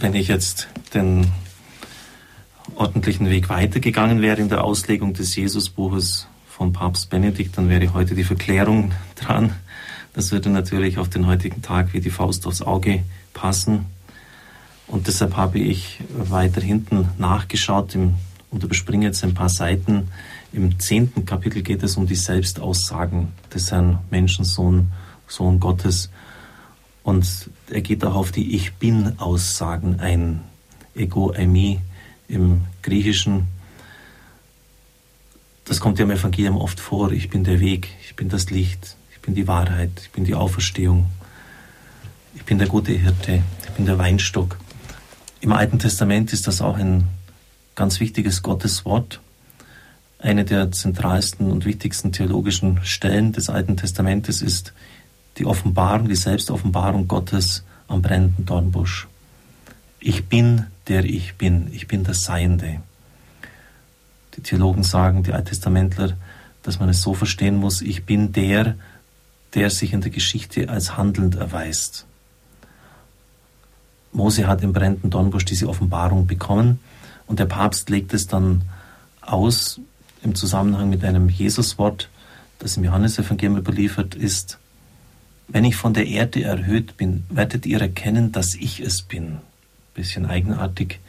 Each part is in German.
wenn ich jetzt den ordentlichen Weg weitergegangen wäre in der Auslegung des Jesusbuches von Papst Benedikt, dann wäre heute die Verklärung dran. Das würde natürlich auf den heutigen Tag wie die Faust aufs Auge passen. Und deshalb habe ich weiter hinten nachgeschaut im, und überspringe jetzt ein paar Seiten. Im zehnten Kapitel geht es um die Selbstaussagen des Herrn Menschensohn, Sohn Gottes. Und er geht auch auf die Ich Bin-Aussagen ein. Ego, eimi im Griechischen. Das kommt ja im Evangelium oft vor. Ich bin der Weg, ich bin das Licht, ich bin die Wahrheit, ich bin die Auferstehung, ich bin der gute Hirte, ich bin der Weinstock. Im Alten Testament ist das auch ein ganz wichtiges Gotteswort. Eine der zentralsten und wichtigsten theologischen Stellen des Alten Testamentes ist die Offenbarung, die Selbstoffenbarung Gottes am brennenden Dornbusch. Ich bin, der ich bin. Ich bin das Seiende. Die Theologen sagen, die Alttestamentler, dass man es so verstehen muss, ich bin der, der sich in der Geschichte als handelnd erweist. Mose hat im brennenden Dornbusch diese Offenbarung bekommen und der Papst legt es dann aus im Zusammenhang mit einem Jesuswort, das im Johannesevangelium überliefert ist. Wenn ich von der Erde erhöht bin, werdet ihr erkennen, dass ich es bin. Bisschen eigenartig.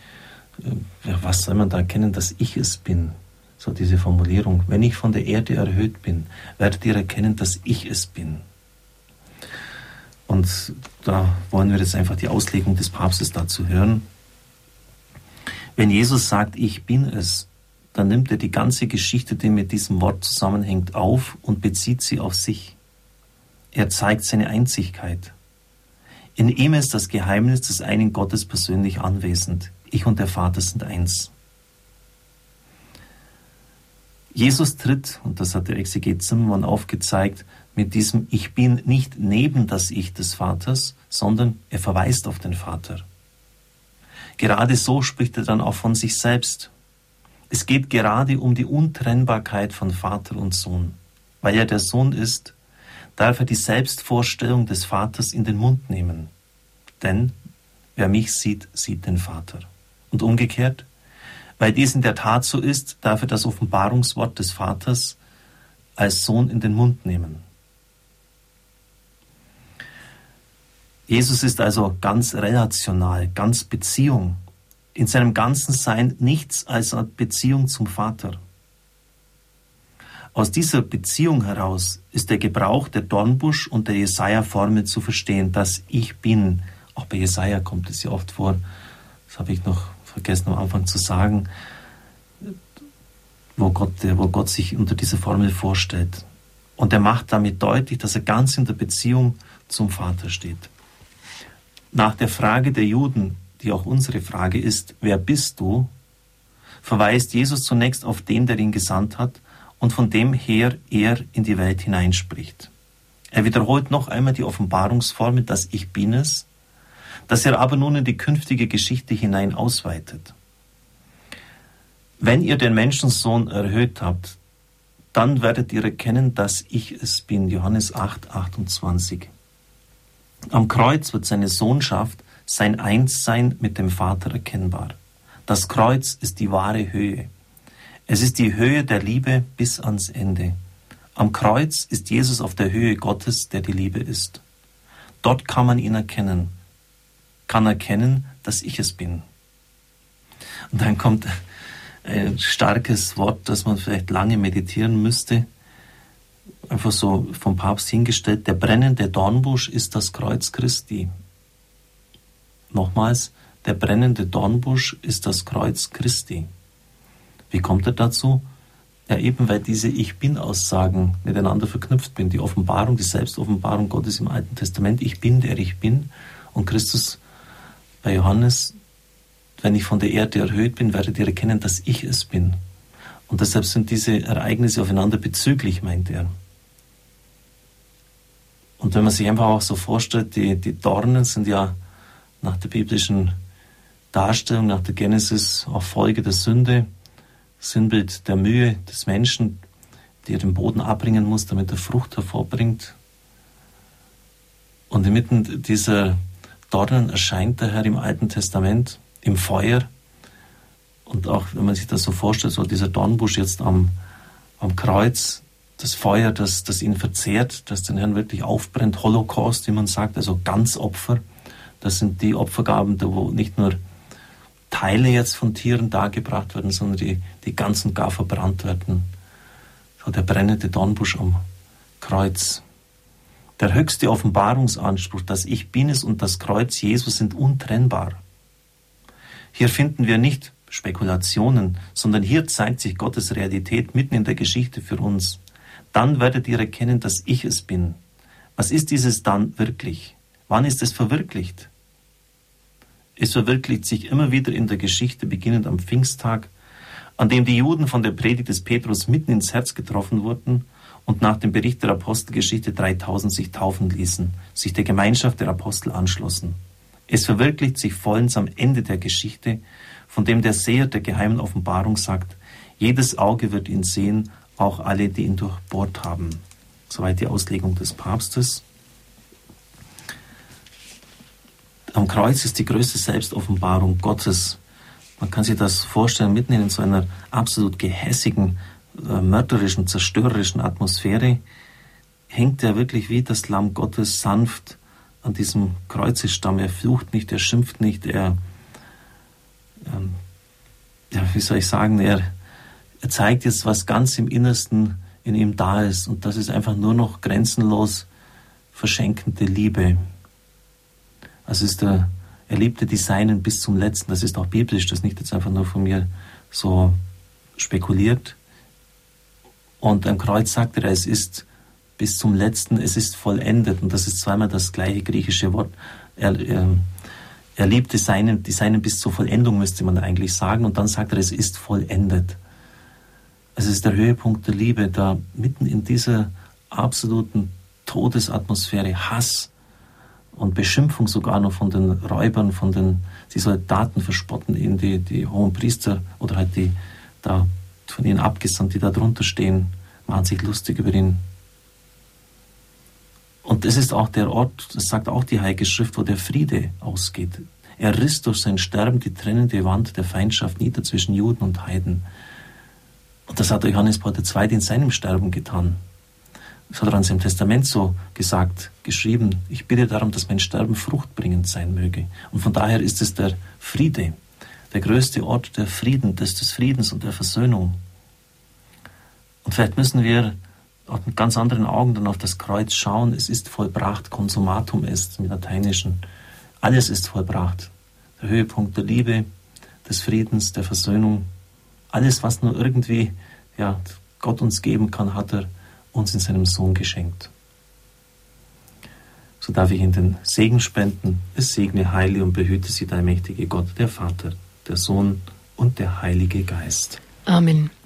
Äh, was soll man da erkennen, dass ich es bin? So diese Formulierung. Wenn ich von der Erde erhöht bin, werdet ihr erkennen, dass ich es bin. Und da wollen wir jetzt einfach die Auslegung des Papstes dazu hören. Wenn Jesus sagt, ich bin es, dann nimmt er die ganze Geschichte, die mit diesem Wort zusammenhängt, auf und bezieht sie auf sich. Er zeigt seine Einzigkeit. In ihm ist das Geheimnis des einen Gottes persönlich anwesend. Ich und der Vater sind eins. Jesus tritt, und das hat der Exeget Zimmermann aufgezeigt, mit diesem Ich bin nicht neben das Ich des Vaters, sondern er verweist auf den Vater. Gerade so spricht er dann auch von sich selbst. Es geht gerade um die Untrennbarkeit von Vater und Sohn. Weil er der Sohn ist, darf er die Selbstvorstellung des Vaters in den Mund nehmen. Denn wer mich sieht, sieht den Vater. Und umgekehrt, weil dies in der Tat so ist, darf er das Offenbarungswort des Vaters als Sohn in den Mund nehmen. Jesus ist also ganz relational, ganz Beziehung, in seinem ganzen Sein nichts als Beziehung zum Vater. Aus dieser Beziehung heraus ist der Gebrauch der Dornbusch und der Jesaja-Formel zu verstehen, dass ich bin. Auch bei Jesaja kommt es ja oft vor. Das habe ich noch vergessen am Anfang zu sagen, wo Gott, wo Gott sich unter dieser Formel vorstellt. Und er macht damit deutlich, dass er ganz in der Beziehung zum Vater steht. Nach der Frage der Juden, die auch unsere Frage ist, wer bist du, verweist Jesus zunächst auf den, der ihn gesandt hat und von dem her er in die Welt hineinspricht. Er wiederholt noch einmal die Offenbarungsformel, dass ich bin es, dass er aber nun in die künftige Geschichte hinein ausweitet. Wenn ihr den Menschensohn erhöht habt, dann werdet ihr erkennen, dass ich es bin. Johannes 8, 28. Am Kreuz wird seine Sohnschaft, sein Einssein mit dem Vater erkennbar. Das Kreuz ist die wahre Höhe. Es ist die Höhe der Liebe bis ans Ende. Am Kreuz ist Jesus auf der Höhe Gottes, der die Liebe ist. Dort kann man ihn erkennen, kann erkennen, dass ich es bin. Und dann kommt ein starkes Wort, das man vielleicht lange meditieren müsste einfach so vom Papst hingestellt, der brennende Dornbusch ist das Kreuz Christi. Nochmals, der brennende Dornbusch ist das Kreuz Christi. Wie kommt er dazu? Ja, eben weil diese Ich Bin-Aussagen miteinander verknüpft bin. Die Offenbarung, die Selbstoffenbarung Gottes im Alten Testament. Ich bin, der ich bin. Und Christus bei Johannes, wenn ich von der Erde erhöht bin, werdet ihr erkennen, dass ich es bin. Und deshalb sind diese Ereignisse aufeinander bezüglich, meint er. Und wenn man sich einfach auch so vorstellt, die, die Dornen sind ja nach der biblischen Darstellung, nach der Genesis auch Folge der Sünde, Sinnbild der Mühe des Menschen, die er den Boden abbringen muss, damit er Frucht hervorbringt. Und inmitten dieser Dornen erscheint der Herr im Alten Testament, im Feuer. Und auch wenn man sich das so vorstellt, so dieser Dornbusch jetzt am, am Kreuz, das Feuer, das, das ihn verzehrt, das den Herrn wirklich aufbrennt, Holocaust, wie man sagt, also Ganzopfer. Das sind die Opfergaben, wo nicht nur Teile jetzt von Tieren dargebracht werden, sondern die, die ganz und gar verbrannt werden. So der brennende Dornbusch am Kreuz. Der höchste Offenbarungsanspruch, dass Ich bin es und das Kreuz Jesus sind untrennbar. Hier finden wir nicht Spekulationen, sondern hier zeigt sich Gottes Realität mitten in der Geschichte für uns. Dann werdet ihr erkennen, dass ich es bin. Was ist dieses dann wirklich? Wann ist es verwirklicht? Es verwirklicht sich immer wieder in der Geschichte, beginnend am Pfingsttag, an dem die Juden von der Predigt des Petrus mitten ins Herz getroffen wurden und nach dem Bericht der Apostelgeschichte 3000 sich taufen ließen, sich der Gemeinschaft der Apostel anschlossen. Es verwirklicht sich vollends am Ende der Geschichte, von dem der Seher der geheimen Offenbarung sagt, jedes Auge wird ihn sehen, auch alle, die ihn durchbohrt haben. Soweit die Auslegung des Papstes. Am Kreuz ist die größte Selbstoffenbarung Gottes. Man kann sich das vorstellen, mitten in so einer absolut gehässigen, äh, mörderischen, zerstörerischen Atmosphäre hängt er wirklich wie das Lamm Gottes sanft an diesem Kreuzestamm. Er flucht nicht, er schimpft nicht, er, ähm, ja, wie soll ich sagen, er, er zeigt jetzt, was ganz im Innersten in ihm da ist. Und das ist einfach nur noch grenzenlos verschenkende Liebe. Also ist der, er liebte die Seinen bis zum Letzten. Das ist auch biblisch, das ist nicht jetzt einfach nur von mir so spekuliert. Und am Kreuz sagt er, es ist bis zum Letzten, es ist vollendet. Und das ist zweimal das gleiche griechische Wort. Er, er, er liebte seinen, die Seinen bis zur Vollendung, müsste man eigentlich sagen. Und dann sagt er, es ist vollendet. Es ist der Höhepunkt der Liebe, da mitten in dieser absoluten Todesatmosphäre, Hass, und Beschimpfung sogar noch von den Räubern, von den, die Soldaten verspotten ihn, die, die hohen Priester oder halt die da von ihnen abgesandt, die da drunter stehen, machen sich lustig über ihn. Und das ist auch der Ort, das sagt auch die Heilige Schrift, wo der Friede ausgeht. Er riss durch sein Sterben die trennende Wand der Feindschaft nieder zwischen Juden und Heiden. Und das hat Johannes Paul II. in seinem Sterben getan. Das hat er an seinem Testament so gesagt, geschrieben. Ich bitte darum, dass mein Sterben fruchtbringend sein möge. Und von daher ist es der Friede, der größte Ort der Frieden, des, des Friedens und der Versöhnung. Und vielleicht müssen wir auch mit ganz anderen Augen dann auf das Kreuz schauen. Es ist vollbracht, Konsumatum ist im Lateinischen. Alles ist vollbracht. Der Höhepunkt der Liebe, des Friedens, der Versöhnung. Alles, was nur irgendwie ja, Gott uns geben kann, hat er uns in seinem Sohn geschenkt. So darf ich in den Segen spenden. Es segne, heile und behüte sie, der mächtige Gott, der Vater, der Sohn und der Heilige Geist. Amen.